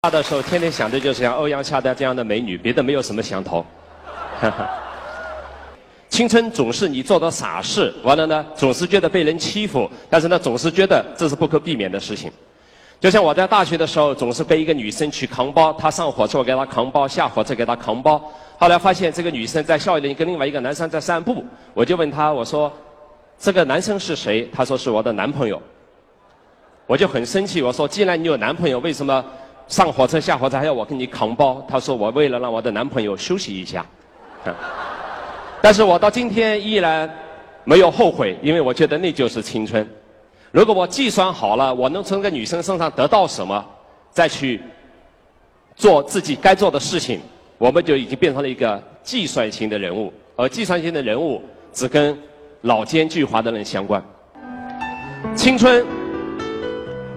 大的时候，天天想的就是像欧阳夏丹这样的美女，别的没有什么想头。青春总是你做的傻事，完了呢，总是觉得被人欺负，但是呢，总是觉得这是不可避免的事情。就像我在大学的时候，总是被一个女生去扛包，她上火车我给她扛包，下火车给她扛包。后来发现这个女生在校园里跟另外一个男生在散步，我就问她，我说：“这个男生是谁？”她说：“是我的男朋友。”我就很生气，我说：“既然你有男朋友，为什么？”上火车下火车还要我给你扛包，他说我为了让我的男朋友休息一下，但是我到今天依然没有后悔，因为我觉得那就是青春。如果我计算好了我能从个女生身上得到什么，再去做自己该做的事情，我们就已经变成了一个计算型的人物，而计算型的人物只跟老奸巨猾的人相关。青春。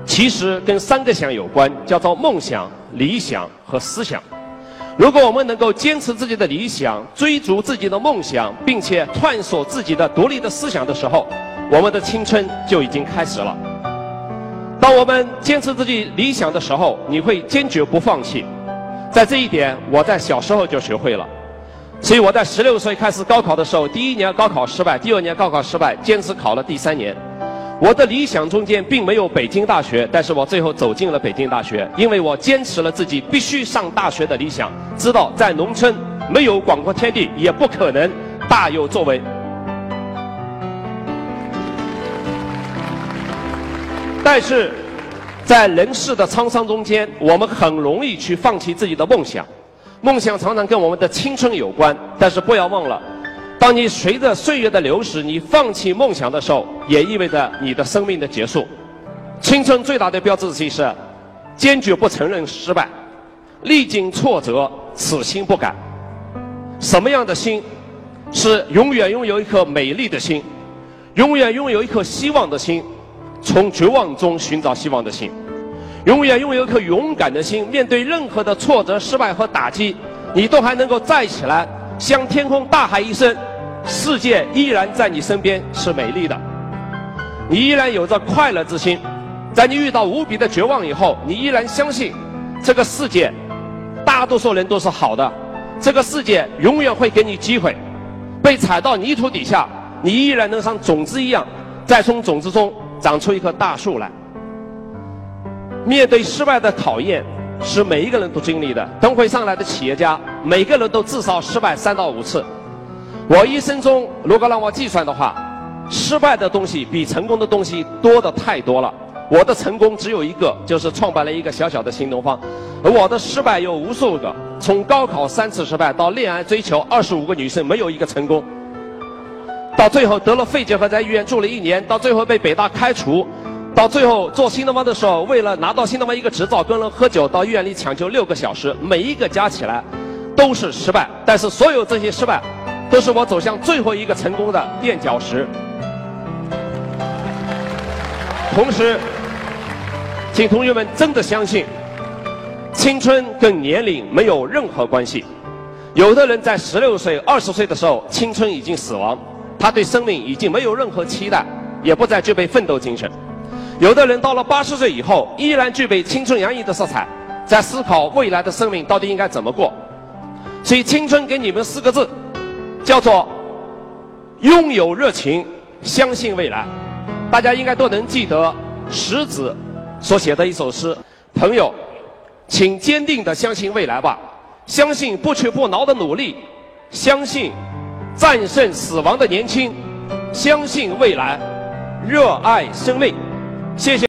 其实跟三个想有关，叫做梦想、理想和思想。如果我们能够坚持自己的理想，追逐自己的梦想，并且探索自己的独立的思想的时候，我们的青春就已经开始了。当我们坚持自己理想的时候，你会坚决不放弃。在这一点，我在小时候就学会了。所以我在十六岁开始高考的时候，第一年高考失败，第二年高考失败，坚持考了第三年。我的理想中间并没有北京大学，但是我最后走进了北京大学，因为我坚持了自己必须上大学的理想，知道在农村没有广阔天地，也不可能大有作为。但是，在人世的沧桑中间，我们很容易去放弃自己的梦想，梦想常常跟我们的青春有关，但是不要忘了。当你随着岁月的流逝，你放弃梦想的时候，也意味着你的生命的结束。青春最大的标志性是坚决不承认失败，历经挫折，此心不改。什么样的心？是永远拥有一颗美丽的心，永远拥有一颗希望的心，从绝望中寻找希望的心，永远拥有一颗勇敢的心，面对任何的挫折、失败和打击，你都还能够站起来，向天空大喊一声。世界依然在你身边是美丽的，你依然有着快乐之心，在你遇到无比的绝望以后，你依然相信这个世界大多数人都是好的，这个世界永远会给你机会。被踩到泥土底下，你依然能像种子一样，再从种子中长出一棵大树来。面对失败的考验，是每一个人都经历的。等会上来的企业家，每个人都至少失败三到五次。我一生中，如果让我计算的话，失败的东西比成功的东西多的太多了。我的成功只有一个，就是创办了一个小小的新东方；而我的失败有无数个，从高考三次失败到恋爱追求二十五个女生没有一个成功，到最后得了肺结核在医院住了一年，到最后被北大开除，到最后做新东方的时候，为了拿到新东方一个执照，跟人喝酒到医院里抢救六个小时，每一个加起来都是失败。但是所有这些失败。都是我走向最后一个成功的垫脚石。同时，请同学们真的相信，青春跟年龄没有任何关系。有的人在十六岁、二十岁的时候，青春已经死亡，他对生命已经没有任何期待，也不再具备奋斗精神。有的人到了八十岁以后，依然具备青春洋溢的色彩，在思考未来的生命到底应该怎么过。所以，青春给你们四个字。叫做拥有热情，相信未来。大家应该都能记得石子所写的一首诗：“朋友，请坚定地相信未来吧，相信不屈不挠的努力，相信战胜死亡的年轻，相信未来，热爱生命。”谢谢。